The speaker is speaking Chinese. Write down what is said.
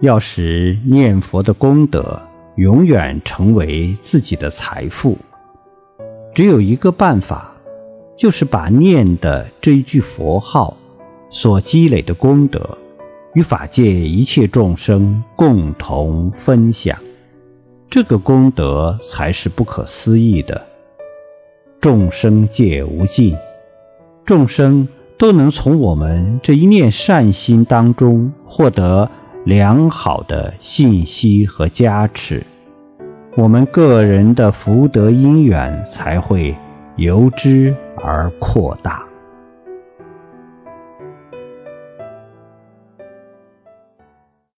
要使念佛的功德永远成为自己的财富，只有一个办法，就是把念的这一句佛号所积累的功德，与法界一切众生共同分享。这个功德才是不可思议的。众生界无尽，众生都能从我们这一念善心当中获得良好的信息和加持，我们个人的福德因缘才会由之而扩大。